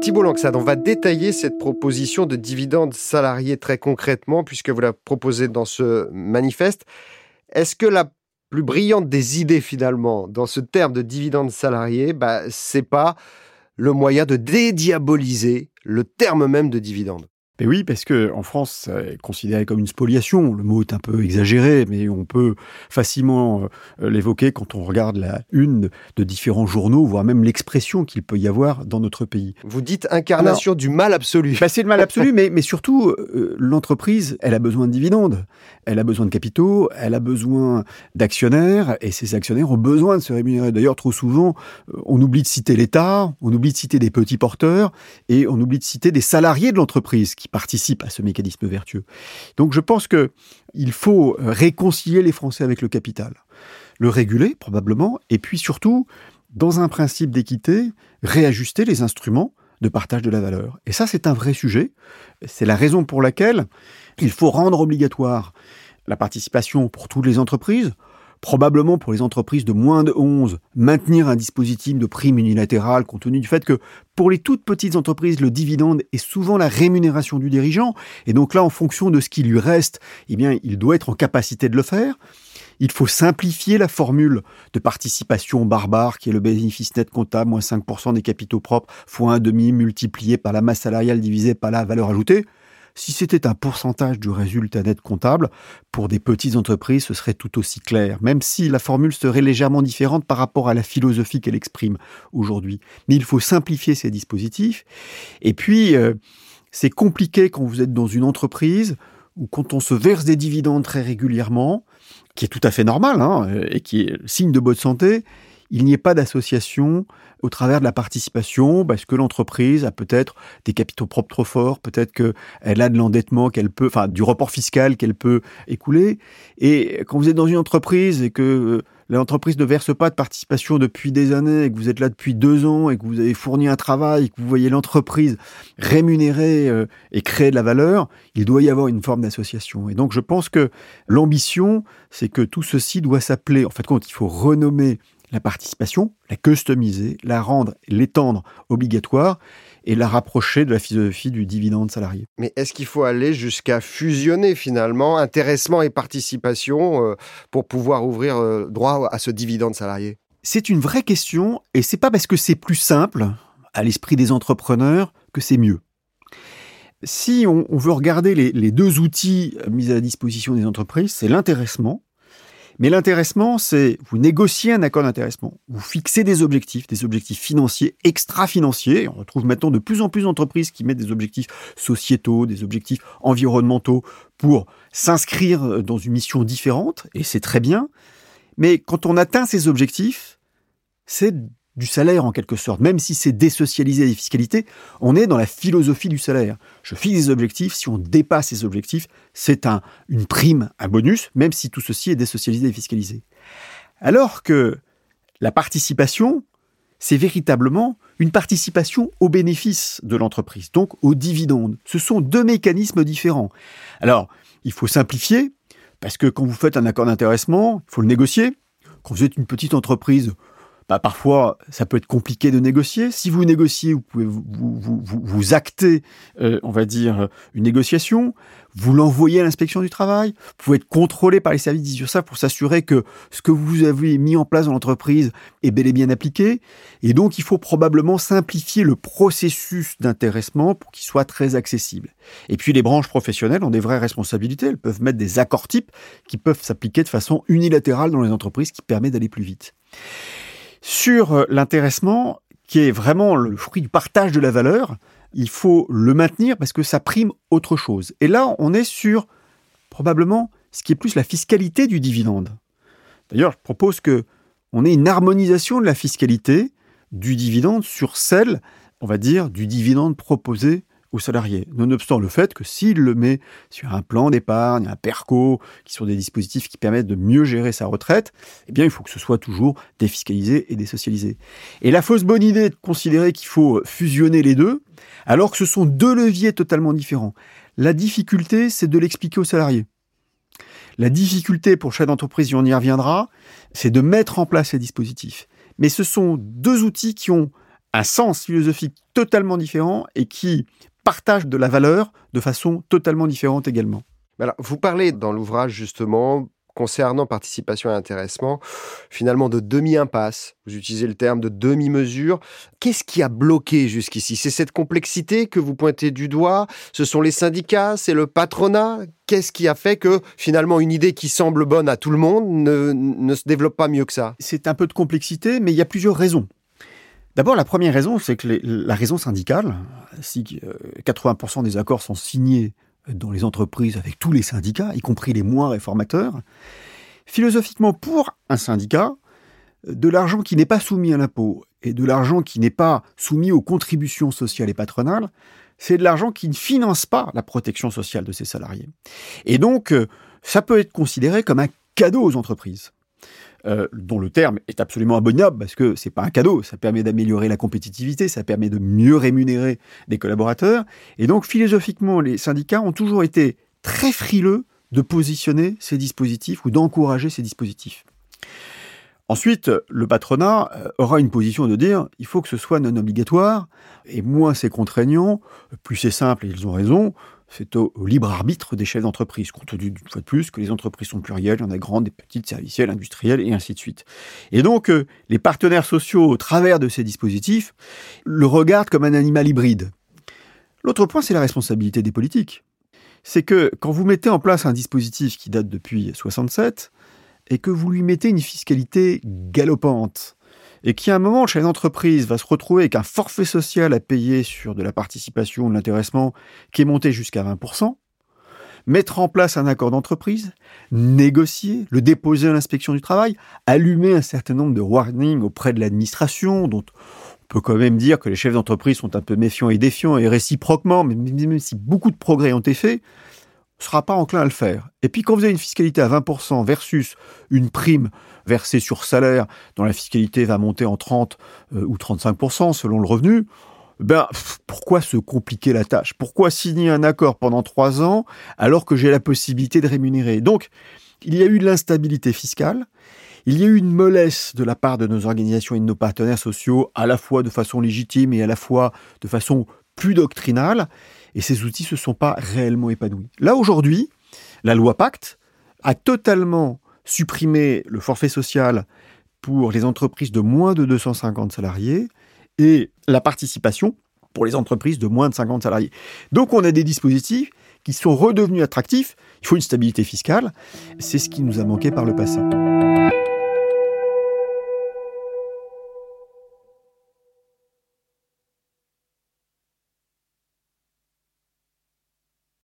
Thibault Langsade, on va détailler cette proposition de dividende salarié très concrètement, puisque vous la proposez dans ce manifeste. Est-ce que la plus brillante des idées, finalement, dans ce terme de dividende salarié, bah, c'est pas le moyen de dédiaboliser le terme même de dividende? Mais oui, parce que en France, c'est considéré comme une spoliation. Le mot est un peu exagéré, mais on peut facilement euh, l'évoquer quand on regarde la une de différents journaux, voire même l'expression qu'il peut y avoir dans notre pays. Vous dites incarnation du mal absolu. Bah c'est le mal absolu, mais, mais surtout, euh, l'entreprise, elle a besoin de dividendes, elle a besoin de capitaux, elle a besoin d'actionnaires, et ces actionnaires ont besoin de se rémunérer. D'ailleurs, trop souvent, euh, on oublie de citer l'État, on oublie de citer des petits porteurs, et on oublie de citer des salariés de l'entreprise qui participent à ce mécanisme vertueux. Donc je pense que il faut réconcilier les Français avec le capital, le réguler probablement, et puis surtout, dans un principe d'équité, réajuster les instruments de partage de la valeur. Et ça, c'est un vrai sujet. C'est la raison pour laquelle il faut rendre obligatoire la participation pour toutes les entreprises, probablement pour les entreprises de moins de 11, maintenir un dispositif de prime unilatérale compte tenu du fait que pour les toutes petites entreprises, le dividende est souvent la rémunération du dirigeant. Et donc là, en fonction de ce qui lui reste, eh il doit être en capacité de le faire. Il faut simplifier la formule de participation barbare qui est le bénéfice net comptable moins 5% des capitaux propres fois un demi multiplié par la masse salariale divisée par la valeur ajoutée. Si c'était un pourcentage du résultat net comptable, pour des petites entreprises, ce serait tout aussi clair, même si la formule serait légèrement différente par rapport à la philosophie qu'elle exprime aujourd'hui. Mais il faut simplifier ces dispositifs. Et puis, euh, c'est compliqué quand vous êtes dans une entreprise ou quand on se verse des dividendes très régulièrement, qui est tout à fait normal hein, et qui est signe de bonne santé, il n'y ait pas d'association au travers de la participation, parce que l'entreprise a peut-être des capitaux propres trop forts, peut-être qu'elle a de l'endettement qu'elle peut, enfin du report fiscal qu'elle peut écouler. Et quand vous êtes dans une entreprise et que l'entreprise ne verse pas de participation depuis des années, et que vous êtes là depuis deux ans, et que vous avez fourni un travail, et que vous voyez l'entreprise rémunérer euh, et créer de la valeur, il doit y avoir une forme d'association. Et donc je pense que l'ambition, c'est que tout ceci doit s'appeler, en fait, compte, il faut renommer la participation, la customiser, la rendre, l'étendre obligatoire et la rapprocher de la philosophie du dividende salarié. Mais est-ce qu'il faut aller jusqu'à fusionner finalement intéressement et participation euh, pour pouvoir ouvrir euh, droit à ce dividende salarié? C'est une vraie question et c'est pas parce que c'est plus simple à l'esprit des entrepreneurs que c'est mieux. Si on, veut regarder les deux outils mis à la disposition des entreprises, c'est l'intéressement mais l'intéressement, c'est vous négociez un accord d'intéressement, vous fixez des objectifs, des objectifs financiers, extra-financiers. On retrouve maintenant de plus en plus d'entreprises qui mettent des objectifs sociétaux, des objectifs environnementaux pour s'inscrire dans une mission différente, et c'est très bien. Mais quand on atteint ces objectifs, c'est du salaire en quelque sorte, même si c'est désocialisé des fiscalités, on est dans la philosophie du salaire. Je fixe des objectifs, si on dépasse ces objectifs, c'est un, une prime, un bonus, même si tout ceci est désocialisé et fiscalisé. Alors que la participation, c'est véritablement une participation au bénéfice de l'entreprise, donc aux dividendes. Ce sont deux mécanismes différents. Alors, il faut simplifier, parce que quand vous faites un accord d'intéressement, il faut le négocier. Quand vous êtes une petite entreprise, bah, parfois ça peut être compliqué de négocier. Si vous négociez, vous pouvez vous, vous, vous, vous acter, euh, on va dire, une négociation, vous l'envoyez à l'inspection du travail, vous pouvez être contrôlé par les services sur ça pour s'assurer que ce que vous avez mis en place dans l'entreprise est bel et bien appliqué. Et donc il faut probablement simplifier le processus d'intéressement pour qu'il soit très accessible. Et puis les branches professionnelles ont des vraies responsabilités, elles peuvent mettre des accords types qui peuvent s'appliquer de façon unilatérale dans les entreprises qui permet d'aller plus vite. Sur euh, l'intéressement, qui est vraiment le fruit du partage de la valeur, il faut le maintenir parce que ça prime autre chose. Et là, on est sur probablement ce qui est plus la fiscalité du dividende. D'ailleurs, je propose que on ait une harmonisation de la fiscalité du dividende sur celle, on va dire, du dividende proposé aux salariés, nonobstant le fait que s'il le met sur un plan d'épargne, un PERCO, qui sont des dispositifs qui permettent de mieux gérer sa retraite, eh bien, il faut que ce soit toujours défiscalisé et désocialisé. Et la fausse bonne idée de considérer qu'il faut fusionner les deux, alors que ce sont deux leviers totalement différents. La difficulté, c'est de l'expliquer aux salariés. La difficulté pour chaque entreprise, et on y reviendra, c'est de mettre en place ces dispositifs. Mais ce sont deux outils qui ont un sens philosophique totalement différents et qui partagent de la valeur de façon totalement différente également. Alors, vous parlez dans l'ouvrage justement concernant participation et intéressement, finalement de demi-impasse. Vous utilisez le terme de demi-mesure. Qu'est-ce qui a bloqué jusqu'ici? C'est cette complexité que vous pointez du doigt? Ce sont les syndicats? C'est le patronat? Qu'est-ce qui a fait que finalement une idée qui semble bonne à tout le monde ne, se développe pas mieux que ça? C'est un peu de complexité, mais il y a plusieurs raisons. D'abord, la première raison, c'est que la raison syndicale, si 80% euh, des accords sont signés dans les entreprises avec tous les syndicats, y compris les moins réformateurs. Philosophiquement, pour un syndicat, de l'argent qui n'est pas soumis à l'impôt et de l'argent qui n'est pas soumis aux contributions sociales et patronales, c'est de l'argent qui ne finance pas la protection sociale de ses salariés. Et donc, euh, ça peut être considéré comme un cadeau aux entreprises. Euh, dont le terme est absolument abominable parce que c'est pas un cadeau, ça permet d'améliorer la compétitivité, ça permet de mieux rémunérer des collaborateurs. Et donc, philosophiquement, les syndicats ont toujours été très frileux de positionner ces dispositifs ou d'encourager ces dispositifs. Ensuite, le patronat euh, aura une position de dire il faut que ce soit non obligatoire, et moins c'est contraignant, plus c'est simple, et ils ont raison, c'est au, libre arbitre des chefs d'entreprise, compte tenu, d'une fois de plus, que les entreprises sont plurielles, il y en a grandes, des petites, servicielles, industrielles, et ainsi de suite. Et donc, euh, les partenaires sociaux, au travers de ces dispositifs, le regardent comme un animal hybride. L'autre point, c'est la responsabilité des politiques. C'est que quand vous mettez en place un dispositif qui date depuis 67, et que vous lui mettez une fiscalité galopante, et qui à un moment, chez l'entreprise, va se retrouver avec un forfait social à payer sur de la participation ou de l'intéressement qui est monté jusqu'à 20%, mettre en place un accord d'entreprise, négocier, le déposer à l'inspection du travail, allumer un certain nombre de warnings auprès de l'administration, dont on peut quand même dire que les chefs d'entreprise sont un peu méfiants et défiants, et réciproquement, même si beaucoup de progrès ont été faits, sera pas enclin à le faire. Et puis quand vous avez une fiscalité à 20% versus une prime versée sur salaire dont la fiscalité va monter en 30 euh, ou 35% selon le revenu, ben pourquoi se compliquer la tâche? Pourquoi signer un accord pendant trois ans alors que j'ai la possibilité de rémunérer? Donc il y a eu de l'instabilité fiscale. Il y a eu une mollesse de la part de nos organisations et de nos partenaires sociaux, à la fois de façon légitime et à la fois de façon plus doctrinale et ces outils ne se sont pas réellement épanouis. Là, aujourd'hui, la loi Pacte a totalement supprimé le forfait social pour les entreprises de moins de 250 salariés et la participation pour les entreprises de moins de 50 salariés. Donc on a des dispositifs qui sont redevenus attractifs. Il faut une stabilité fiscale. C'est ce qui nous a manqué par le passé.